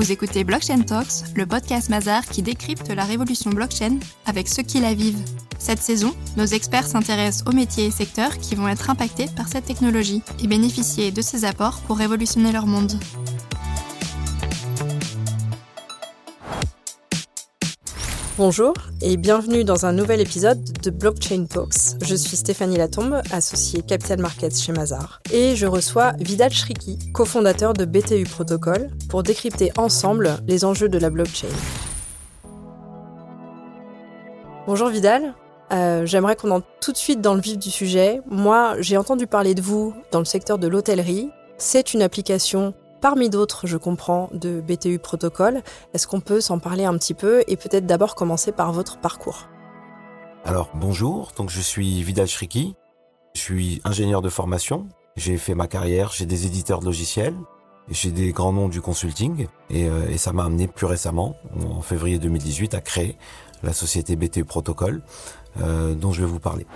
Vous écoutez Blockchain Talks, le podcast Mazar qui décrypte la révolution blockchain avec ceux qui la vivent. Cette saison, nos experts s'intéressent aux métiers et secteurs qui vont être impactés par cette technologie et bénéficier de ses apports pour révolutionner leur monde. Bonjour et bienvenue dans un nouvel épisode de Blockchain Talks. Je suis Stéphanie Latombe, associée Capital Markets chez Mazar, et je reçois Vidal Shriki, cofondateur de BTU Protocol, pour décrypter ensemble les enjeux de la blockchain. Bonjour Vidal, euh, j'aimerais qu'on entre tout de suite dans le vif du sujet. Moi, j'ai entendu parler de vous dans le secteur de l'hôtellerie. C'est une application parmi d'autres, je comprends, de BTU Protocol. Est-ce qu'on peut s'en parler un petit peu et peut-être d'abord commencer par votre parcours? Alors bonjour, donc je suis Vidal Shriki, je suis ingénieur de formation, j'ai fait ma carrière chez des éditeurs de logiciels, chez des grands noms du consulting. Et, euh, et ça m'a amené plus récemment, en février 2018, à créer la société BTU Protocol euh, dont je vais vous parler.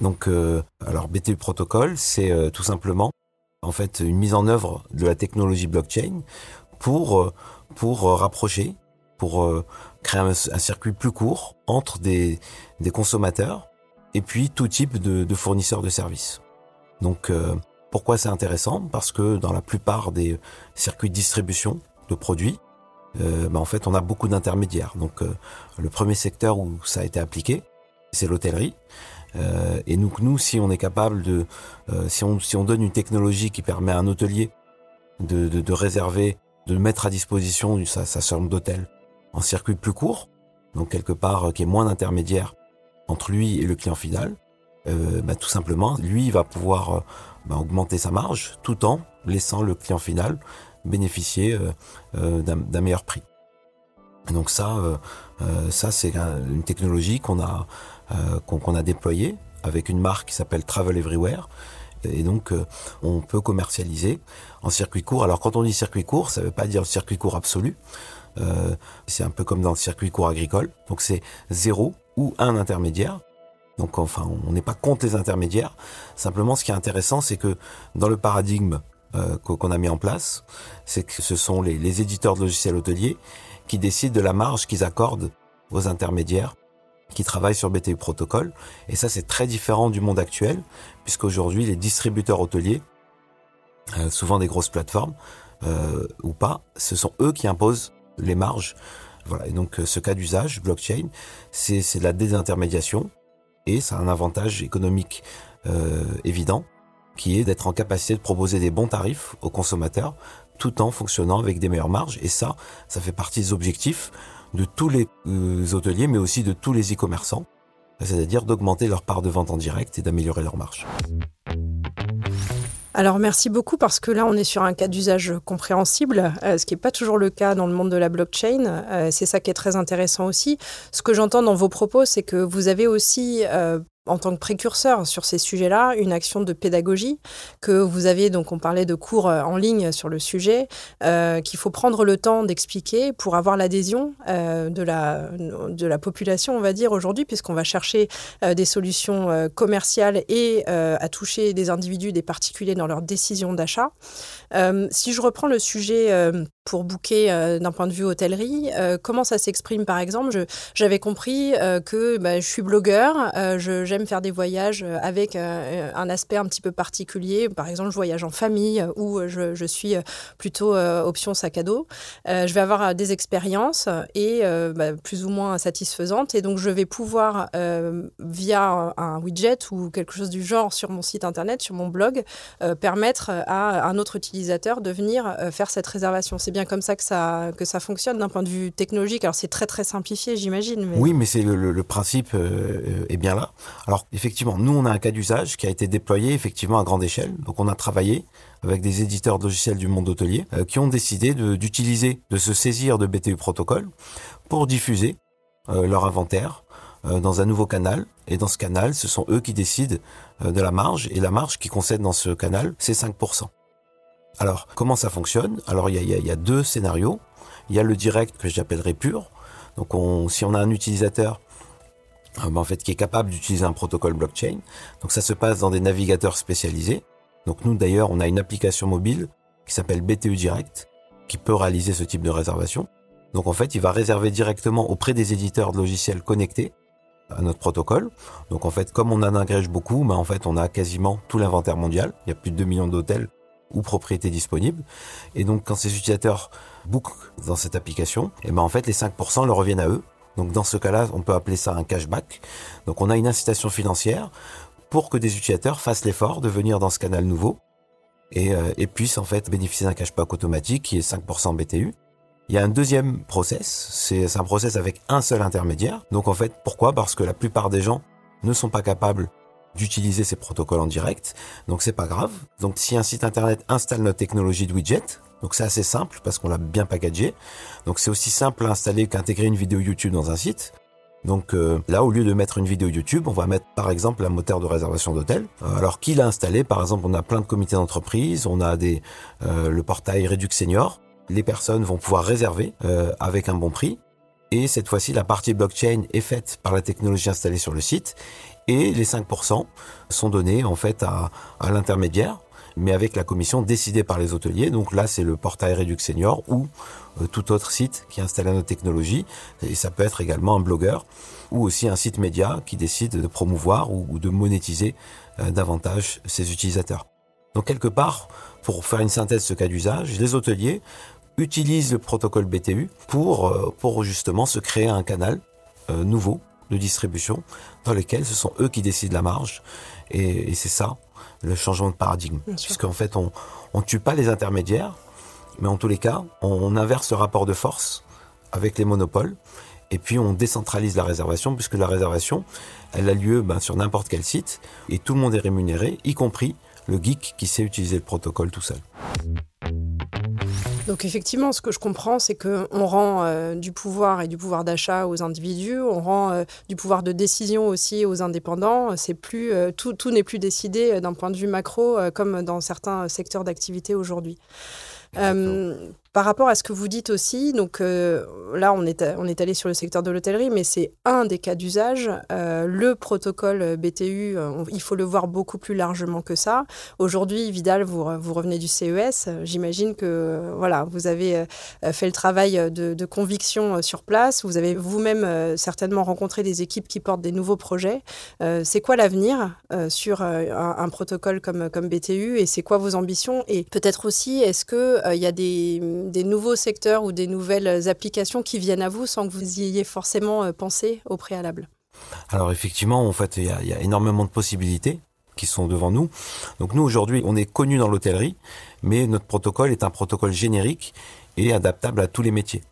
Donc, euh, alors BTU Protocol, c'est tout simplement en fait une mise en œuvre de la technologie blockchain pour euh, pour euh, rapprocher, pour euh, créer un, circuit plus court entre des, des consommateurs et puis tout type de, fournisseurs de services. Donc pourquoi c'est intéressant? Parce que dans la plupart des circuits de distribution de produits, bah en fait on a beaucoup d'intermédiaires. Donc le premier secteur où ça a été appliqué, c'est l'hôtellerie. Euh, et nous, si on est capable de, euh, si on donne une technologie qui permet à un hôtelier de, de, réserver, de mettre à disposition sa, sa chambre d'hôtel en circuit plus court, donc quelque part euh, qui est moins d'intermédiaires entre lui et le client final, bah, tout simplement, lui va pouvoir bah, augmenter sa marge tout en laissant le client final bénéficier d'un meilleur prix. Et donc ça, ça c'est une technologie qu'on a euh, a déployé avec une marque qui s'appelle Travel Everywhere. Et donc, euh, on peut commercialiser en circuit court. Alors, quand on dit circuit court, ça ne veut pas dire circuit court absolu. Euh, c'est un peu comme dans le circuit court agricole. Donc, c'est zéro ou un intermédiaire. Donc, enfin, on n'est pas contre les intermédiaires. Simplement, ce qui est intéressant, c'est que dans le paradigme euh, qu'on a mis en place, c'est que ce sont les, les éditeurs de logiciels hôteliers qui décident de la marge qu'ils accordent aux intermédiaires qui travaillent sur BTU Protocol. Et ça, c'est très différent du monde actuel, puisqu'aujourd'hui, les distributeurs hôteliers, euh, souvent des grosses plateformes, euh, ou pas, ce sont eux qui imposent les marges. Voilà. Et donc, ce cas d'usage, blockchain, c'est de la désintermédiation, et ça a un avantage économique euh, évident, qui est d'être en capacité de proposer des bons tarifs aux consommateurs, tout en fonctionnant avec des meilleures marges. Et ça, ça fait partie des objectifs de tous les euh, hôteliers, mais aussi de tous les e-commerçants, c'est-à-dire d'augmenter leur part de vente en direct et d'améliorer leur marge. Alors merci beaucoup parce que là on est sur un cas d'usage compréhensible, euh, ce qui n'est pas toujours le cas dans le monde de la blockchain. Euh, c'est ça qui est très intéressant aussi. Ce que j'entends dans vos propos, c'est que vous avez aussi en tant que précurseur sur ces sujets-là, une action de pédagogie que vous avez, donc on parlait de cours euh, en ligne sur le sujet, euh, qu'il faut prendre le temps d'expliquer pour avoir l'adhésion euh, de, la, de la population, on va dire, aujourd'hui, puisqu'on va chercher des solutions commerciales et à toucher des individus, des particuliers dans leurs décisions d'achat. si je reprends le sujet pour booker euh, d'un point de vue hôtellerie. Euh, comment ça s'exprime par exemple? J'avais compris euh, que bah, je suis blogueur, j'aime faire des voyages avec un aspect un petit peu particulier. Par exemple, je voyage en famille ou je, suis plutôt option sac à dos. je vais avoir des expériences et bah, plus ou moins satisfaisantes et donc je vais pouvoir via un widget ou quelque chose du genre sur mon site internet, sur mon blog, permettre à un autre utilisateur de venir faire cette réservation. C'est bien comme ça que ça, que ça fonctionne d'un point de vue technologique. Alors c'est très très simplifié, j'imagine. Oui, mais c'est le, principe euh, est bien là. Alors effectivement, nous on a un cas d'usage qui a été déployé effectivement à grande échelle. Donc on a travaillé avec des éditeurs de logiciels du monde hôtelier euh, qui ont décidé d'utiliser, de, se saisir de BTU Protocol pour diffuser euh, leur inventaire dans un nouveau canal. Et dans ce canal, ce sont eux qui décident de la marge. Et la marge qui concède dans ce canal, c'est 5%. Alors, comment ça fonctionne? Alors, il y a, deux scénarios. Il y a le direct que j'appellerais pur. Donc, on, si on a un utilisateur euh, en fait, qui est capable d'utiliser un protocole blockchain, donc ça se passe dans des navigateurs spécialisés. Donc, nous, d'ailleurs, on a une application mobile qui s'appelle BTU Direct, qui peut réaliser ce type de réservation. Donc en fait, il va réserver directement auprès des éditeurs de logiciels connectés à notre protocole. Donc en fait, comme on en agrège beaucoup, bah en fait, on a quasiment tout l'inventaire mondial. Il y a plus de 2 millions d'hôtels ou propriétés disponibles. Et donc quand ces utilisateurs bookent dans cette application, et ben en fait les 5% leur reviennent à eux. Donc dans ce cas-là, on peut appeler ça un cashback. Donc on a une incitation financière pour que des utilisateurs fassent l'effort de venir dans ce canal nouveau et, euh, et puissent en fait bénéficier d'un cashback automatique qui est 5% BTU. Il y a un deuxième process, c'est un process avec un seul intermédiaire. Donc en fait, pourquoi? Parce que la plupart des gens ne sont pas capables d'utiliser ces protocoles en direct, donc c'est pas grave. Donc si un site internet installe notre technologie de widget, donc c'est assez simple parce qu'on l'a bien packagé. Donc c'est aussi simple à installer qu'intégrer une vidéo YouTube dans un site. Donc euh, là, au lieu de mettre une vidéo YouTube, on va mettre par exemple un moteur de réservation d'hôtel. Euh, alors qui l'a installé Par exemple, on a plein de comités d'entreprise, on a des euh, le portail Redux Senior les personnes vont pouvoir réserver euh, avec un bon prix. Et cette fois-ci, la partie blockchain est faite par la technologie installée sur le site. Et les 5% sont donnés en fait à, l'intermédiaire, mais avec la commission décidée par les hôteliers. Donc là, c'est le portail Redux Senior ou euh, tout autre site qui installe notre technologie. Et ça peut être également un blogueur ou aussi un site média qui décide de promouvoir ou, de monétiser euh, davantage ses utilisateurs. Donc quelque part, pour faire une synthèse de ce cas d'usage, les hôteliers utilisent le protocole BTU pour, euh, pour justement se créer un canal nouveau de distribution dans lequel ce sont eux qui décident la marge. Et, et c'est ça le changement de paradigme. Puisqu'en fait, on ne tue pas les intermédiaires, mais en tous les cas, on, on inverse le rapport de force avec les monopoles. Et puis on décentralise la réservation, puisque la réservation, elle a lieu ben, sur n'importe quel site, et tout le monde est rémunéré, y compris le geek qui sait utiliser le protocole tout seul. Donc effectivement, ce que je comprends, c'est qu'on rend euh, du pouvoir et du pouvoir d'achat aux individus, on rend euh, du pouvoir de décision aussi aux indépendants. C'est plus euh, tout, tout n'est plus décidé d'un point de vue macro comme dans certains secteurs d'activité aujourd'hui. Par rapport à ce que vous dites aussi, donc euh, là on est, allé sur le secteur de l'hôtellerie, mais c'est un des cas d'usage. Euh, le protocole BTU, euh, il faut le voir beaucoup plus largement que ça. Aujourd'hui, Vidal, vous, re- vous revenez du CES. J'imagine que voilà, vous avez fait le travail de, conviction sur place. Vous avez vous-même certainement rencontré des équipes qui portent des nouveaux projets. C'est quoi l'avenir sur un, protocole comme, comme BTU et c'est quoi vos ambitions? Et peut-être aussi, est-ce qu'il y a des, des nouveaux secteurs ou des nouvelles applications qui viennent à vous sans que vous y ayez forcément euh, pensé au préalable? Alors effectivement, en fait, il y a, énormément de possibilités qui sont devant nous. Donc nous aujourd'hui, on est connu dans l'hôtellerie, mais notre protocole est un protocole générique et adaptable à tous les métiers.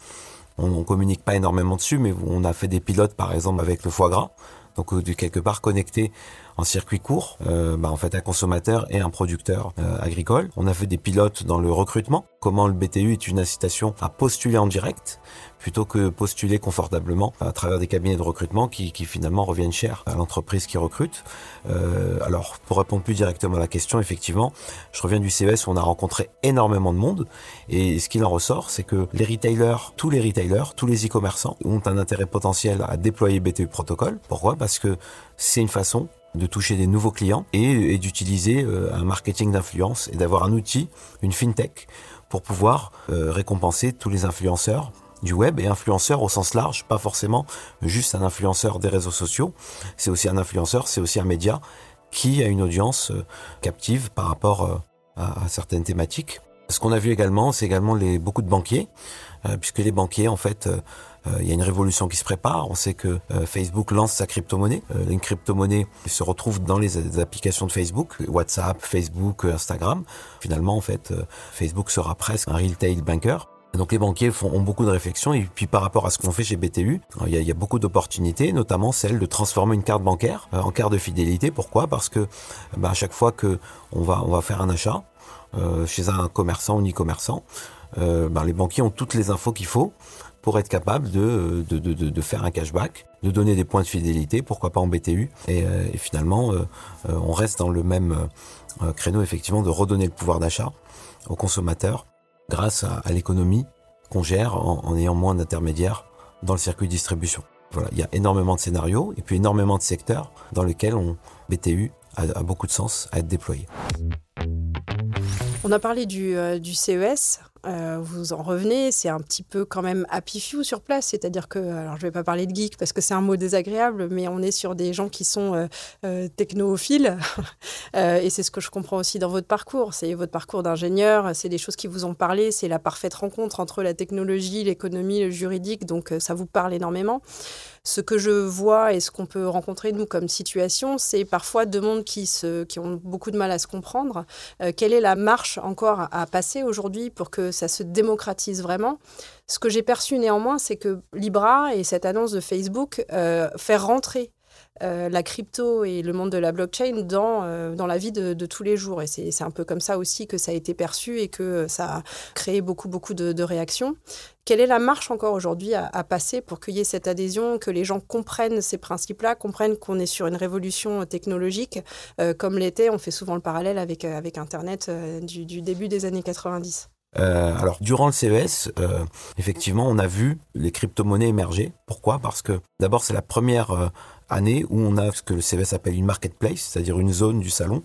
On, on communique pas énormément dessus, mais on a fait des pilotes par exemple avec le foie gras, donc euh, de quelque part connecté en circuit court, euh, bah, en fait un consommateur et un producteur euh, agricole. On a fait des pilotes dans le recrutement, comment le BTU est une incitation à postuler en direct plutôt que postuler confortablement à travers des cabinets de recrutement qui, qui finalement reviennent cher à l'entreprise qui recrute. Euh, alors, pour répondre plus directement à la question, effectivement, je reviens du CES où on a rencontré énormément de monde et ce qu'il en ressort, c'est que les retailers, tous les retailers, tous les e-commerçants ont un intérêt potentiel à déployer BTU Protocol. Pourquoi? Parce que c'est une façon de toucher des nouveaux clients et, d'utiliser euh, un marketing d'influence et d'avoir un outil, une fintech, pour pouvoir euh, récompenser tous les influenceurs du web et influenceur au sens large, pas forcément juste un influenceur des réseaux sociaux, c'est aussi un influenceur, c'est aussi un média qui a une audience euh, captive par rapport euh, à, certaines thématiques. Ce qu'on a vu également, c'est également les, beaucoup de banquiers, euh, puisque les banquiers, en fait, il y a une révolution qui se prépare. On sait que Facebook lance sa crypto-monnaie. Une crypto-monnaie se retrouve dans les, applications de Facebook, WhatsApp, Facebook, Instagram. Finalement, en fait, Facebook sera presque un retail banker. Donc les banquiers ont beaucoup de réflexions et puis par rapport à ce qu'on fait chez BTU, il y a, il y a beaucoup d'opportunités, notamment celle de transformer une carte bancaire euh, en carte de fidélité. Pourquoi? Parce que bah, à chaque fois que on va faire un achat euh, chez un commerçant ou e-commerçant, euh, bah, les banquiers ont toutes les infos qu'il faut pour être capable de, faire un cashback, de donner des points de fidélité, pourquoi pas en BTU. Et, euh, finalement, euh, euh, on reste dans le même euh, créneau effectivement de redonner le pouvoir d'achat aux consommateurs grâce à, l'économie qu'on gère en, ayant moins d'intermédiaires dans le circuit de distribution. Voilà, il y a énormément de scénarios et puis énormément de secteurs dans lesquels on, BTU a, a beaucoup de sens à être déployé. On a parlé du, euh, du CES. Euh, vous en revenez, c'est un petit peu quand même happy few sur place, c'est-à-dire que, alors je vais pas parler de geek parce que c'est un mot désagréable, mais on est sur des gens qui sont euh, euh, technophiles, et c'est ce que je comprends aussi dans votre parcours, c'est votre parcours d'ingénieur, c'est des choses qui vous ont parlé, c'est la parfaite rencontre entre la technologie, l'économie, le juridique, donc ça vous parle énormément. Ce que je vois et ce qu'on peut rencontrer nous comme situation, c'est parfois deux mondes qui, se, qui ont beaucoup de mal à se comprendre. quelle est la marche encore à passer aujourd'hui pour que ça se démocratise vraiment. Ce que j'ai perçu néanmoins, c'est que Libra et cette annonce de Facebook euh, rentrer euh, la crypto et le monde de la blockchain dans, euh, dans la vie de, tous les jours. Et c'est un peu comme ça aussi que ça a été perçu et que ça a créé beaucoup, beaucoup de, réactions. Quelle est la marche encore aujourd'hui à, passer pour qu'il y ait cette adhésion, que les gens comprennent ces principes-là, comprennent qu'on est sur une révolution technologique, euh, comme l'était, on fait souvent le parallèle avec, avec Internet du début des années 90 euh, alors durant le CES, euh, effectivement, on a vu les crypto-monnaies émerger. Pourquoi? Parce que d'abord c'est la première euh, année où on a ce que le CES appelle une marketplace, c'est-à-dire une zone du salon.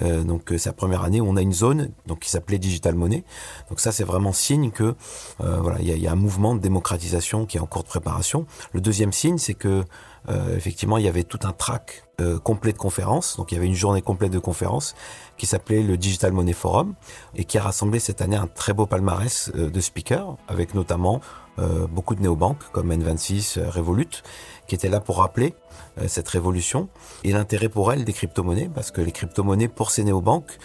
Euh, donc c'est la première année où on a une zone donc qui s'appelait Digital Money. Donc ça c'est vraiment signe que voilà il y y a, un mouvement de démocratisation qui est en cours de préparation. Le deuxième signe c'est que euh, effectivement, il y avait tout un track euh, complet de conférences. Donc, il y avait une journée complète de conférences qui s'appelait le Digital Money Forum et qui a rassemblé cette année un très beau palmarès euh, de speakers avec notamment beaucoup de néobanques comme N26, Revolut, qui étaient là pour rappeler cette révolution et l'intérêt pour elles des crypto-monnaies parce que les crypto-monnaies pour ces néobanques,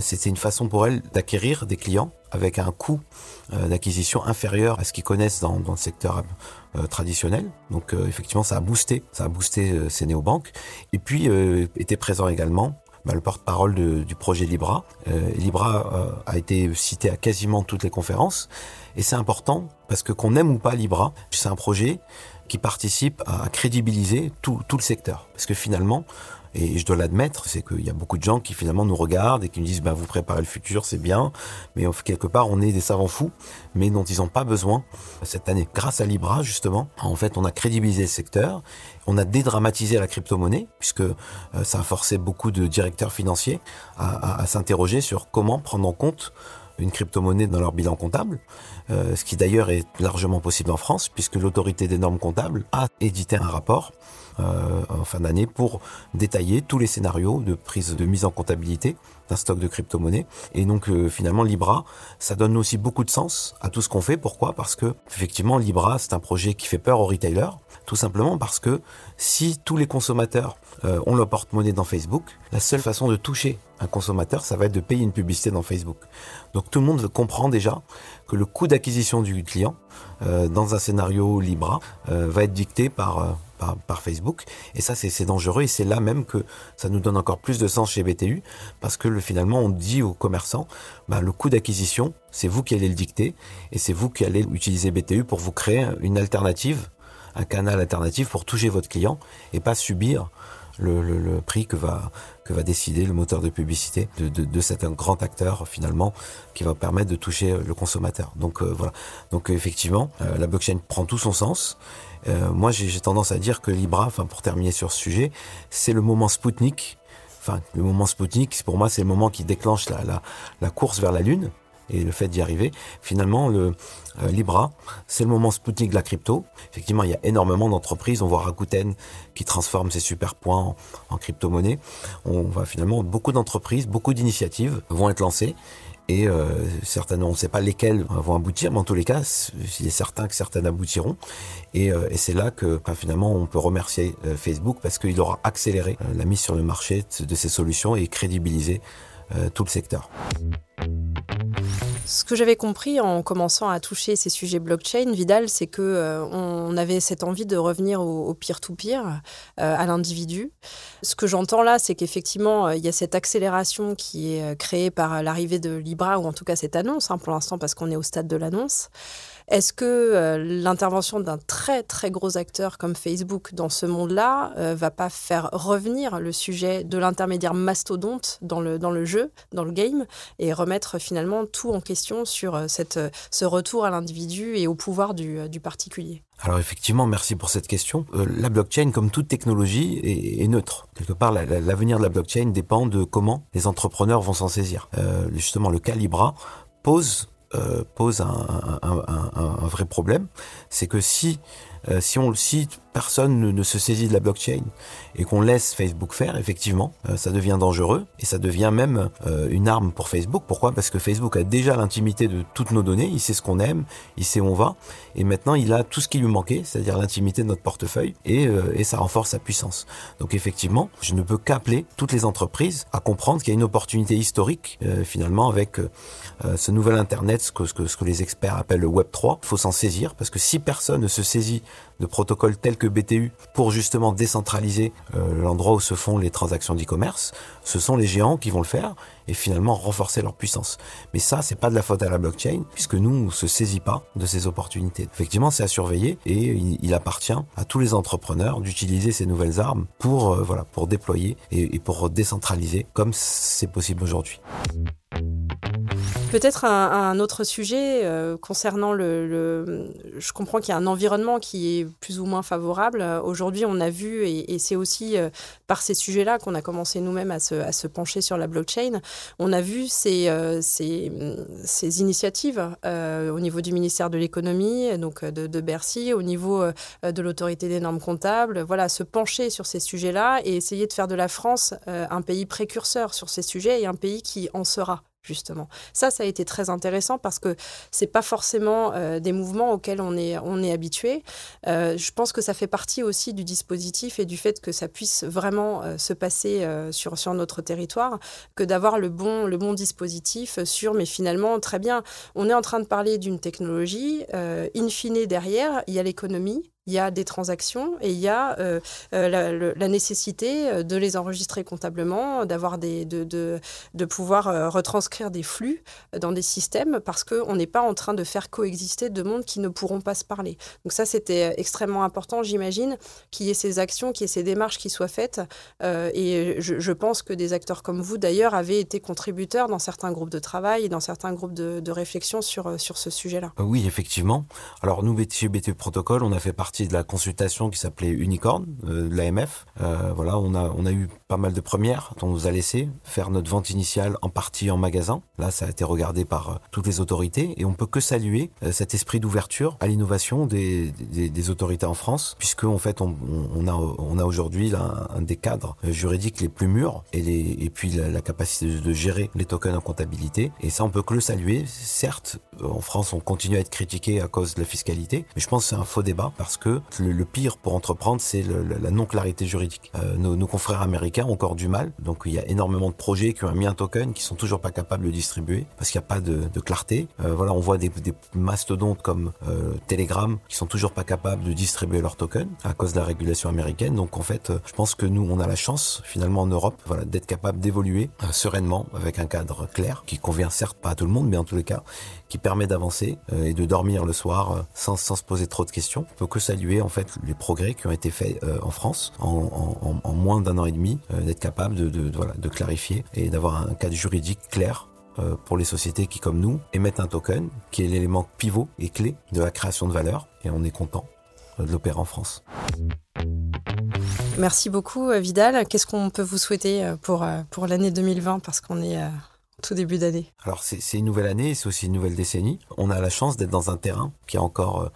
c'était une façon pour elles d'acquérir des clients avec un coût d'acquisition inférieur à ce qu'ils connaissent dans, dans le secteur euh, traditionnel. Donc euh, effectivement, ça a boosté, ça a boosté euh, ces néobanques. Et puis était présent également bah, le porte-parole du projet Libra. Libra a été cité à quasiment toutes les conférences. Et c'est important parce que qu'on aime ou pas Libra, c'est un projet qui participe à crédibiliser tout, tout le secteur. Parce que finalement, et je dois l'admettre, c'est qu'il y a beaucoup de gens qui finalement nous regardent et qui nous disent bah, vous préparez le futur, c'est bien, mais quelque part on est des savants fous, mais dont ils n'ont pas besoin cette année. Grâce à Libra, justement, en fait, on a crédibilisé le secteur, on a dédramatisé la crypto-monnaie, puisque euh, ça a forcé beaucoup de directeurs financiers à, à s'interroger sur comment prendre en compte une crypto-monnaie dans leur bilan comptable, euh, ce qui d'ailleurs est largement possible en France, puisque l'autorité des normes comptables a édité un rapport euh, en fin d'année pour détailler tous les scénarios de prise de mise en comptabilité d'un stock de crypto-monnaies. Et donc euh, finalement Libra, ça donne aussi beaucoup de sens à tout ce qu'on fait. Pourquoi? Parce que effectivement Libra, c'est un projet qui fait peur aux retailers, tout simplement parce que si tous les consommateurs euh, ont leur porte-monnaie dans Facebook, la seule façon de toucher un consommateur, ça va être de payer une publicité dans Facebook. Donc tout le monde comprend déjà que le coût d'acquisition du client dans un scénario Libra va être dicté par, par, Facebook. Et ça, c'est dangereux. Et c'est là même que ça nous donne encore plus de sens chez BTU, parce que le, finalement, on dit aux commerçants, bah, le coût d'acquisition, c'est vous qui allez le dicter, et c'est vous qui allez utiliser BTU pour vous créer une alternative, un canal alternatif pour toucher votre client, et pas subir le, le, le, prix que va, que va décider le moteur de publicité de, de, de cet grand acteur finalement qui va permettre de toucher le consommateur. Donc euh, voilà. Donc effectivement, euh, la blockchain prend tout son sens. Euh, moi, j'ai tendance à dire que Libra, enfin pour terminer sur ce sujet, c'est le moment Spoutnik. Enfin, le moment Spoutnik, pour moi, c'est le moment qui déclenche la, la, la course vers la Lune et le fait d'y arriver. Finalement, le euh, Libra, c'est le moment Spoutnik de la crypto. Effectivement, il y a énormément d'entreprises. On voit Rakuten qui transforme ses super points en, crypto-monnaie. On va finalement, beaucoup d'entreprises, beaucoup d'initiatives vont être lancées. Et euh, certainement, on ne sait pas lesquelles vont aboutir, mais en tous les cas, il est certain que certaines aboutiront. Et, euh, c'est là que finalement, on peut remercier euh, Facebook parce qu'il aura accéléré la mise sur le marché de ces solutions et crédibilisé tout le secteur. Ce que j'avais compris en commençant à toucher ces sujets blockchain, Vidal, c'est que euh, on avait cette envie de revenir au peer-to-peer, euh, à l'individu. Ce que j'entends là, c'est qu'effectivement, euh, il y a cette accélération qui est créée par l'arrivée de Libra, ou en tout cas cette annonce, hein, pour l'instant, parce qu'on est au stade de l'annonce. Est-ce que euh, l'intervention d'un très très gros acteur comme Facebook dans ce monde-là euh, va pas faire revenir le sujet de l'intermédiaire mastodonte dans le, dans le jeu, dans le game, et remettre finalement tout en question sur euh, cette, ce retour à l'individu et au pouvoir du, du particulier? Alors effectivement, merci pour cette question. la blockchain, comme toute technologie, est, neutre. Quelque part, l'avenir de la blockchain dépend de comment les entrepreneurs vont s'en saisir. justement, le cas Libra pose pose un, un, vrai problème. C'est que si si on si personne ne, se saisit de la blockchain. Et qu'on laisse Facebook faire, effectivement, euh, ça devient dangereux. Et ça devient même euh, une arme pour Facebook. Pourquoi? Parce que Facebook a déjà l'intimité de toutes nos données, il sait ce qu'on aime, il sait où on va, et maintenant il a tout ce qui lui manquait, c'est-à-dire l'intimité de notre portefeuille, et, euh, et, ça renforce sa puissance. Donc effectivement, je ne peux qu'appeler toutes les entreprises à comprendre qu'il y a une opportunité historique finalement avec ce nouvel Internet, ce que, ce, que, ce que les experts appellent le Web 3. Il faut s'en saisir parce que si personne ne se saisit de protocoles tels que BTU pour justement décentraliser euh, l'endroit où se font les transactions d'e-commerce, ce sont les géants qui vont le faire et finalement renforcer leur puissance. Mais ça, c'est pas de la faute à la blockchain puisque nous, on se saisit pas de ces opportunités. Effectivement, c'est à surveiller et il, appartient à tous les entrepreneurs d'utiliser ces nouvelles armes pour euh, voilà pour déployer et pour décentraliser comme c'est possible aujourd'hui. Peut-être un, autre sujet euh, concernant le, Je comprends qu'il y a un environnement qui est plus ou moins favorable. Aujourd'hui, on a vu, et, c'est aussi euh, par ces sujets-là qu'on a commencé nous-mêmes à se, pencher sur la blockchain, on a vu ces, euh, initiatives au niveau du ministère de l'économie, donc de, de, Bercy, au niveau de l'autorité des normes comptables, voilà, se pencher sur ces sujets-là et essayer de faire de la France un pays précurseur sur ces sujets et un pays qui en sera justement. Ça, ça a été très intéressant parce que c'est pas forcément euh, des mouvements auxquels on est, on est habitué. Euh, je pense que ça fait partie aussi du dispositif et du fait que ça puisse vraiment euh, se passer sur, sur notre territoire, que d'avoir le bon, le bon dispositif sur, mais finalement, très bien, on est en train de parler d'une technologie, in fine derrière, il y a l'économie, il y a des transactions et il y a euh, euh, la, nécessité euh, de les enregistrer comptablement, d'avoir de, pouvoir retranscrire des flux dans des systèmes parce qu'on n'est pas en train de faire coexister deux mondes qui ne pourront pas se parler. Donc ça, c'était extrêmement important, j'imagine, qu'il y ait ces actions, qu'il y ait ces démarches qui soient faites. et je, pense que des acteurs comme vous, d'ailleurs, avaient été contributeurs dans certains groupes de travail et dans certains groupes de, de réflexion sur, sur ce sujet-là. Oui, effectivement. Alors nous, chez BT Protocol, on a fait partie de la consultation qui s'appelait Unicorn euh, de l'AMF. Euh, voilà, on a, on a eu pas mal de premières. On nous a laissé faire notre vente initiale en partie en magasin. Là, ça a été regardé par euh, toutes les autorités et on peut que saluer cet esprit d'ouverture à l'innovation des, des, autorités en France, puisque en fait, on, on a, on a aujourd'hui un, des cadres juridiques les plus mûrs et, les, et puis la, capacité de, de, gérer les tokens en comptabilité. Et ça, on peut que le saluer. Certes, en France, on continue à être critiqué à cause de la fiscalité, mais je pense que c'est un faux débat parce que le, pire pour entreprendre, c'est la non-clarité juridique. Euh, nos, confrères américains ont encore du mal, donc il y a énormément de projets qui ont mis un token qui sont toujours pas capables de distribuer parce qu'il n'y a pas de, clarté. Euh, voilà, on voit des, mastodontes comme euh, Telegram qui sont toujours pas capables de distribuer leur token à cause de la régulation américaine. Donc en fait, je pense que nous, on a la chance finalement en Europe, voilà, d'être capable d'évoluer sereinement avec un cadre clair qui convient certes pas à tout le monde, mais en tous les cas qui permet d'avancer et de dormir le soir sans, sans se poser trop de questions. On peut que saluer en fait les progrès qui ont été faits euh, en France en, moins d'un an et demi, euh, d'être capable de, de, clarifier et d'avoir un cadre juridique clair euh, pour les sociétés qui, comme nous, émettent un token qui est l'élément pivot et clé de la création de valeur. Et on est content de l'opérer en France. Merci beaucoup, Vidal. Qu'est-ce qu'on peut vous souhaiter pour, pour l'année 2020 parce qu'on est tout début d'année? Alors, c'est une nouvelle année, c'est aussi une nouvelle décennie. On a la chance d'être dans un terrain qui a encore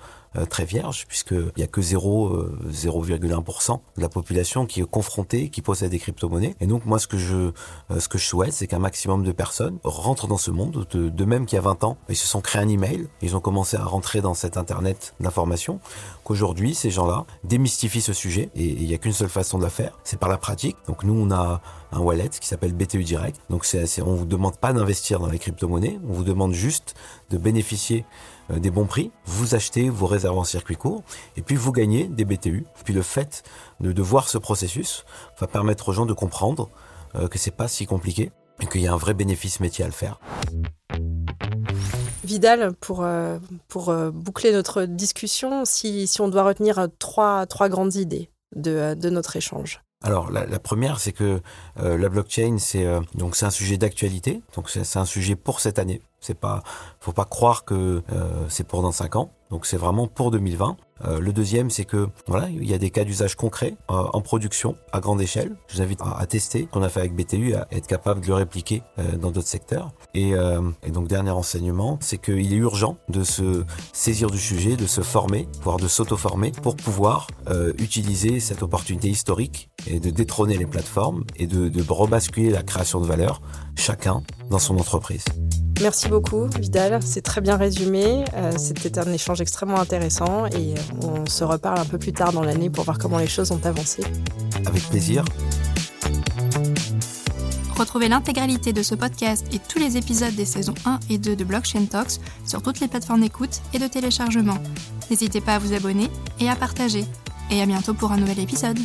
très vierge, puisqu'il n'y a que 0, 0,1% euh, de la population qui est confrontée, qui possède des crypto-monnaies. Et donc moi, ce que je, euh, ce que je souhaite, c'est qu'un maximum de personnes rentrent dans ce monde. De, même qu'il y a 20 ans, ils se sont créés un email, ils ont commencé à rentrer dans cet internet d'information. Qu'aujourd'hui, ces gens-là démystifient ce sujet, et il n'y a qu'une seule façon de la faire, c'est par la pratique. Donc nous, on a un wallet qui s'appelle BTU Direct. Donc c'est, on vous demande pas d'investir dans les crypto-monnaies, on vous demande juste de bénéficier euh, des bons prix, vous achetez, vous réservez en circuit court, et puis vous gagnez des BTU. Puis le fait de, voir ce processus va permettre aux gens de comprendre euh, que c'est pas si compliqué et qu'il y a un vrai bénéfice métier à le faire. Vidal, pour, euh, pour boucler notre discussion, si, si, on doit retenir trois, trois grandes idées de, de notre échange. Alors la, la première, c'est que la blockchain, c'est donc c'est un sujet d'actualité, donc c'est un sujet pour cette année. C'est pas, faut pas croire que euh, c'est pour dans cinq ans. Donc c'est vraiment pour 2020. Euh, le deuxième, c'est que voilà, il y a des cas d'usage concrets euh, en production à grande échelle. Je vous invite à, tester qu'on a fait avec BTU, à être capable de le répliquer euh, dans d'autres secteurs. Et, et, donc dernier enseignement, c'est qu'il est urgent de se saisir du sujet, de se former, voire de s'auto-former pour pouvoir utiliser cette opportunité historique et de détrôner les plateformes et de, de rebasculer la création de valeur chacun dans son entreprise. Merci beaucoup, Vidal. C'est très bien résumé. Euh, c'était un échange extrêmement intéressant et on se reparle un peu plus tard dans l'année pour voir comment les choses ont avancé. Avec plaisir. Retrouvez l'intégralité de ce podcast et tous les épisodes des saisons 1 et 2 de Blockchain Talks sur toutes les plateformes d'écoute et de téléchargement. N'hésitez pas à vous abonner et à partager. Et à bientôt pour un nouvel épisode.